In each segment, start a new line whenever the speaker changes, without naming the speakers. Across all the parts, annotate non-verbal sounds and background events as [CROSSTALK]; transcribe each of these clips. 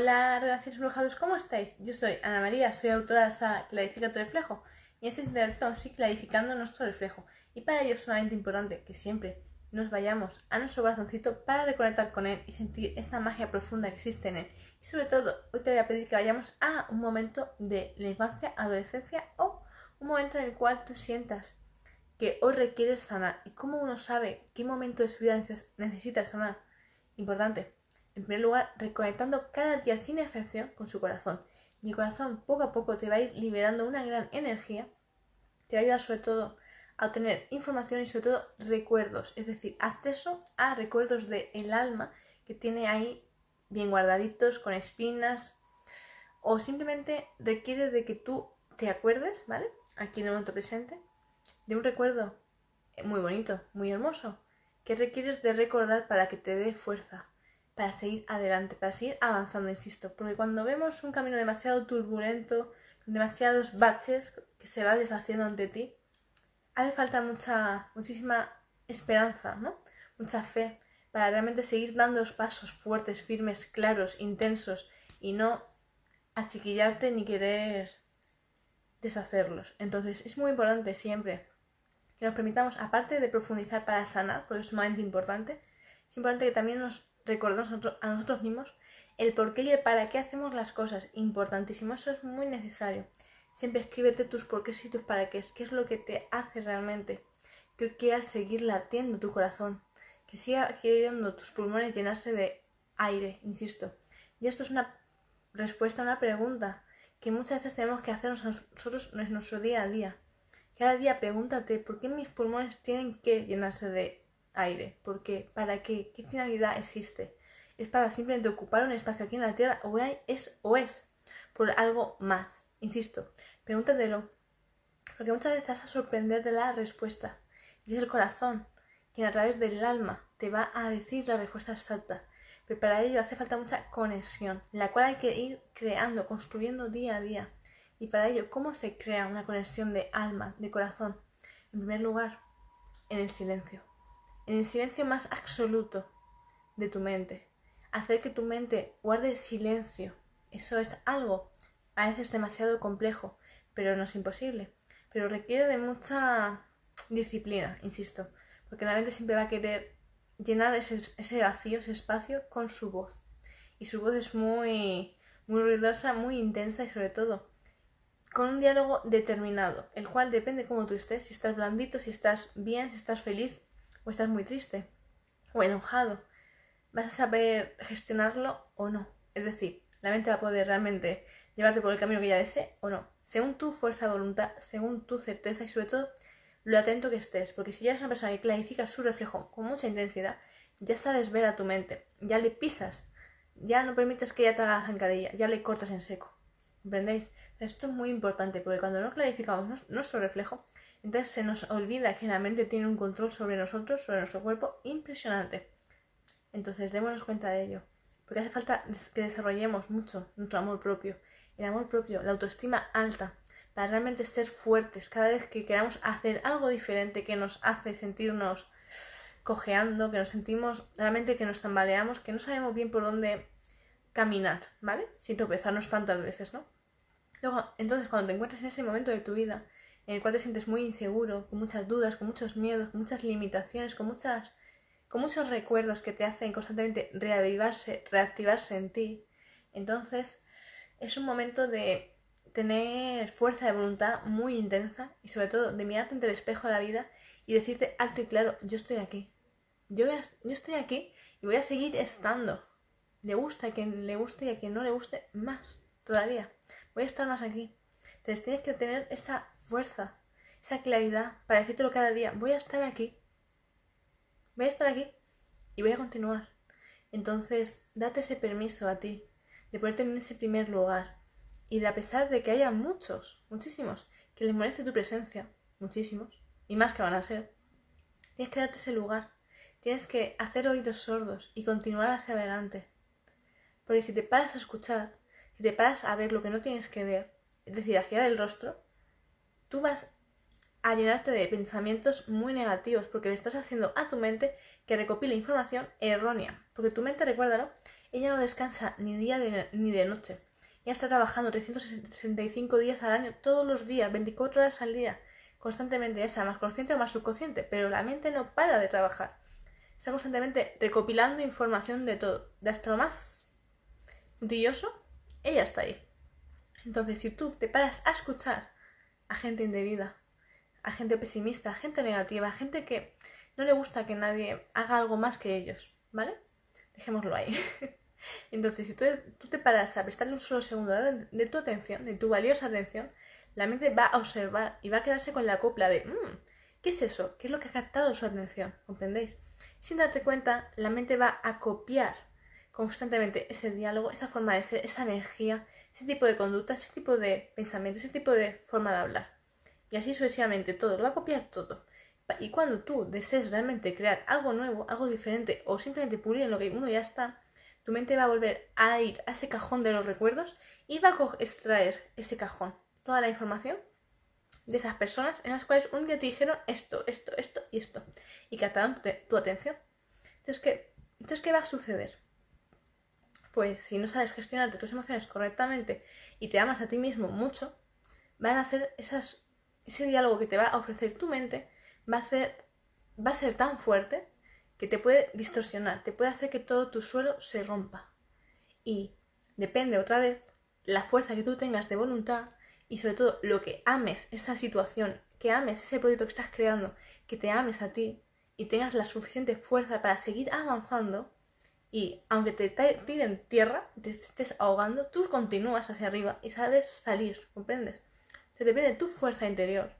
Hola, relaciones embrujados, ¿cómo estáis? Yo soy Ana María, soy autora de Clarifica tu reflejo y en este intelecto vamos clarificando nuestro reflejo. Y para ello es sumamente importante que siempre nos vayamos a nuestro corazoncito para reconectar con él y sentir esa magia profunda que existe en él. Y sobre todo, hoy te voy a pedir que vayamos a un momento de la infancia, adolescencia o un momento en el cual tú sientas que hoy requieres sanar. ¿Y cómo uno sabe qué momento de su vida necesita sanar? Importante en primer lugar, reconectando cada día sin excepción con su corazón. Y el corazón poco a poco te va a ir liberando una gran energía. Te va a ayudar sobre todo a obtener información y sobre todo recuerdos, es decir, acceso a recuerdos del alma que tiene ahí bien guardaditos, con espinas, o simplemente requiere de que tú te acuerdes, ¿vale? Aquí en el momento presente, de un recuerdo muy bonito, muy hermoso, que requieres de recordar para que te dé fuerza, para seguir adelante, para seguir avanzando, insisto. Porque cuando vemos un camino demasiado turbulento, con demasiados baches que se va deshaciendo ante ti, hace falta mucha, muchísima esperanza, ¿no? Mucha fe para realmente seguir dando los pasos fuertes, firmes, claros, intensos y no achiquillarte ni querer deshacerlos. Entonces es muy importante siempre que nos permitamos, aparte de profundizar para sanar, porque es sumamente importante, es importante que también nos recordemos a nosotros mismos el por qué y el para qué hacemos las cosas. Importantísimo, eso es muy necesario. Siempre escríbete tus por qué y tus para qué, qué es lo que te hace realmente. Que quieras seguir latiendo tu corazón, que siga queriendo tus pulmones llenarse de aire, insisto. Y esto es una respuesta a una pregunta que muchas veces tenemos que hacernos nosotros en nuestro día a día. Cada día pregúntate por qué mis pulmones tienen que llenarse de aire. ¿Por qué? ¿Para qué? ¿Qué finalidad existe? ¿Es para simplemente ocupar un espacio aquí en la Tierra o es o es por algo más? Insisto, pregúntatelo. Porque muchas veces te vas a sorprender de la respuesta. Y es el corazón quien a través del alma te va a decir la respuesta exacta. Pero para ello hace falta mucha conexión, la cual hay que ir creando, construyendo día a día. Y para ello, ¿cómo se crea una conexión de alma, de corazón? En primer lugar, en el silencio en el silencio más absoluto de tu mente. Hacer que tu mente guarde silencio. Eso es algo a veces demasiado complejo, pero no es imposible. Pero requiere de mucha disciplina, insisto, porque la mente siempre va a querer llenar ese, ese vacío, ese espacio con su voz. Y su voz es muy, muy ruidosa, muy intensa y sobre todo con un diálogo determinado, el cual depende cómo tú estés, si estás blandito, si estás bien, si estás feliz, o estás muy triste o enojado, vas a saber gestionarlo o no. Es decir, la mente va a poder realmente llevarte por el camino que ya desee o no. Según tu fuerza de voluntad, según tu certeza y sobre todo lo atento que estés. Porque si ya eres una persona que clarifica su reflejo con mucha intensidad, ya sabes ver a tu mente, ya le pisas, ya no permites que ella te haga zancadilla, ya le cortas en seco. ¿Comprendéis? Esto es muy importante porque cuando no clarificamos nuestro reflejo, entonces se nos olvida que la mente tiene un control sobre nosotros, sobre nuestro cuerpo, impresionante. Entonces démonos cuenta de ello. Porque hace falta que desarrollemos mucho nuestro amor propio. El amor propio, la autoestima alta, para realmente ser fuertes cada vez que queramos hacer algo diferente que nos hace sentirnos cojeando, que nos sentimos realmente que nos tambaleamos, que no sabemos bien por dónde caminar, ¿vale? Sin tropezarnos tantas veces, ¿no? Luego, entonces, cuando te encuentres en ese momento de tu vida en el cual te sientes muy inseguro, con muchas dudas, con muchos miedos, con muchas limitaciones, con muchas con muchos recuerdos que te hacen constantemente reavivarse, reactivarse en ti. Entonces, es un momento de tener fuerza de voluntad muy intensa y sobre todo de mirarte ante el espejo de la vida y decirte alto y claro, yo estoy aquí. Yo, yo estoy aquí y voy a seguir estando. Le gusta a quien le guste y a quien no le guste más todavía. Voy a estar más aquí. Entonces tienes que tener esa fuerza, esa claridad para decírtelo cada día. Voy a estar aquí. Voy a estar aquí y voy a continuar. Entonces, date ese permiso a ti de ponerte en ese primer lugar. Y de a pesar de que haya muchos, muchísimos, que les moleste tu presencia, muchísimos, y más que van a ser, tienes que darte ese lugar. Tienes que hacer oídos sordos y continuar hacia adelante. Porque si te paras a escuchar, si te paras a ver lo que no tienes que ver, es decir, a girar el rostro, tú vas a llenarte de pensamientos muy negativos porque le estás haciendo a tu mente que recopile información errónea. Porque tu mente, recuérdalo, Ella no descansa ni día ni de noche. Ella está trabajando 365 días al año, todos los días, 24 horas al día, constantemente, ya sea más consciente o más subconsciente, pero la mente no para de trabajar. Está constantemente recopilando información de todo, de hasta lo más brilloso, ella está ahí. Entonces, si tú te paras a escuchar a gente indebida, a gente pesimista, a gente negativa, a gente que no le gusta que nadie haga algo más que ellos, ¿vale? Dejémoslo ahí. [LAUGHS] Entonces, si tú, te paras a prestarle un solo segundo de, tu atención, de tu valiosa atención, la mente va a observar y va a quedarse con la copla de, mmm, ¿qué es eso? ¿Qué es lo que ha captado su atención? ¿Comprendéis? Sin darte cuenta, la mente va a copiar constantemente ese diálogo, esa forma de ser, esa energía, ese tipo de conducta, ese tipo de pensamiento, ese tipo de forma de hablar. Y así sucesivamente todo, lo va a copiar todo. Y cuando tú desees realmente crear algo nuevo, algo diferente o simplemente pulir en lo que uno ya está, tu mente va a volver a ir a ese cajón de los recuerdos y va a extraer ese cajón, toda la información de esas personas en las cuales un día te dijeron esto, esto, esto y esto y captaron tu atención. Entonces ¿qué, entonces, ¿qué va a suceder? Pues si no sabes gestionarte tus emociones correctamente y te amas a ti mismo mucho, van a hacer ese diálogo que te va a ofrecer tu mente, va a, hacer, va a ser tan fuerte que te puede distorsionar, te puede hacer que todo tu suelo se rompa. Y depende otra vez la fuerza que tú tengas de voluntad y sobre todo lo que ames esa situación, que ames ese proyecto que estás creando, que te ames a ti y tengas la suficiente fuerza para seguir avanzando, y aunque te tiren tierra, te estés ahogando, tú continúas hacia arriba y sabes salir, ¿comprendes? Se depende de tu fuerza interior.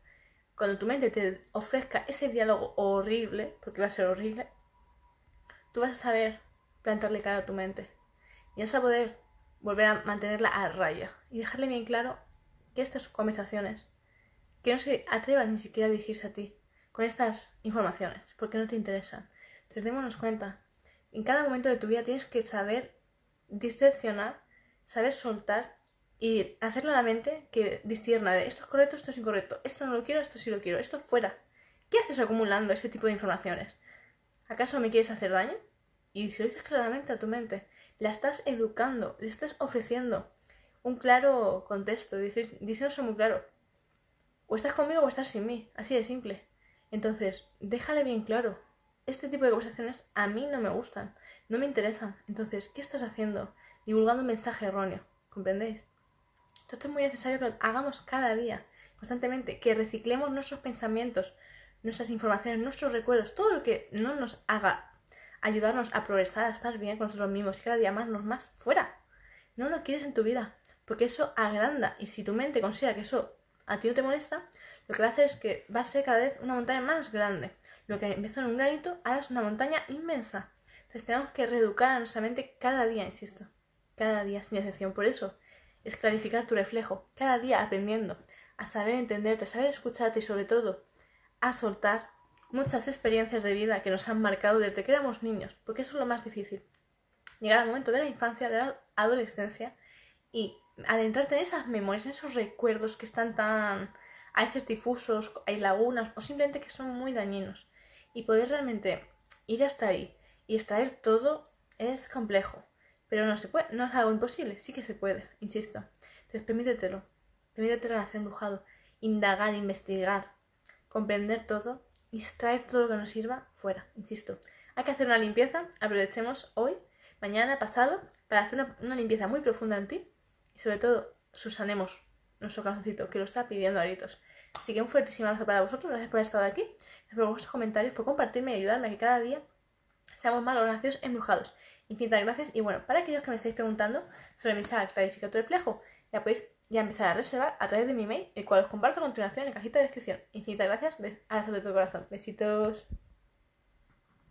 Cuando tu mente te ofrezca ese diálogo horrible, porque va a ser horrible, tú vas a saber plantarle cara a tu mente. Y vas a poder volver a mantenerla a raya y dejarle bien claro que estas conversaciones, que no se atrevan ni siquiera a dirigirse a ti con estas informaciones, porque no te interesan. Entonces démonos cuenta en cada momento de tu vida tienes que saber diseccionar, saber soltar y hacerle a la mente que discierna de esto es correcto, esto es incorrecto, esto no lo quiero, esto sí lo quiero, esto fuera. ¿Qué haces acumulando este tipo de informaciones? ¿Acaso me quieres hacer daño? Y si lo dices claramente a tu mente, la estás educando, le estás ofreciendo un claro contexto, diciéndose muy claro. O estás conmigo o estás sin mí, así de simple. Entonces, déjale bien claro, este tipo de conversaciones a mí no me gustan, no me interesan. Entonces, ¿qué estás haciendo? Divulgando un mensaje erróneo, ¿comprendéis? Esto es muy necesario que lo hagamos cada día, constantemente, que reciclemos nuestros pensamientos, nuestras informaciones, nuestros recuerdos, todo lo que no nos haga ayudarnos a progresar, a estar bien con nosotros mismos y cada día más, más, fuera. No lo quieres en tu vida, porque eso agranda y si tu mente considera que eso a ti no te molesta, lo que va a hacer es que va a ser cada vez una montaña más grande. Lo que empezó en un granito ahora es una montaña inmensa. Entonces tenemos que reeducar a nuestra mente cada día, insisto. Cada día, sin excepción. Por eso es clarificar tu reflejo. Cada día aprendiendo a saber entenderte, a saber escucharte y sobre todo a soltar muchas experiencias de vida que nos han marcado desde que éramos niños. Porque eso es lo más difícil. Llegar al momento de la infancia, de la adolescencia y adentrarte en esas memorias, en esos recuerdos que están tan hay certifusos, hay lagunas o simplemente que son muy dañinos. Y poder realmente ir hasta ahí y extraer todo es complejo. Pero no se puede, no es algo imposible, sí que se puede, insisto. Entonces permítetelo, permítetelo hacer embrujado, indagar, investigar, comprender todo y extraer todo lo que nos sirva fuera, insisto. Hay que hacer una limpieza, aprovechemos hoy, mañana, pasado, para hacer una, limpieza muy profunda en ti y sobre todo susanemos nuestro corazoncito, que lo está pidiendo a gritos. Así que un fuertísimo abrazo para vosotros, gracias por haber estado aquí, gracias por vuestros comentarios, por compartirme y ayudarme a que cada día seamos más los embrujados. Infinitas gracias y bueno, para aquellos que me estáis preguntando sobre mi saga Clarifica tu reflejo, ya podéis ya empezar a reservar a través de mi mail, el cual os comparto a continuación en la cajita de descripción. Infinitas gracias, abrazo de todo corazón, besitos.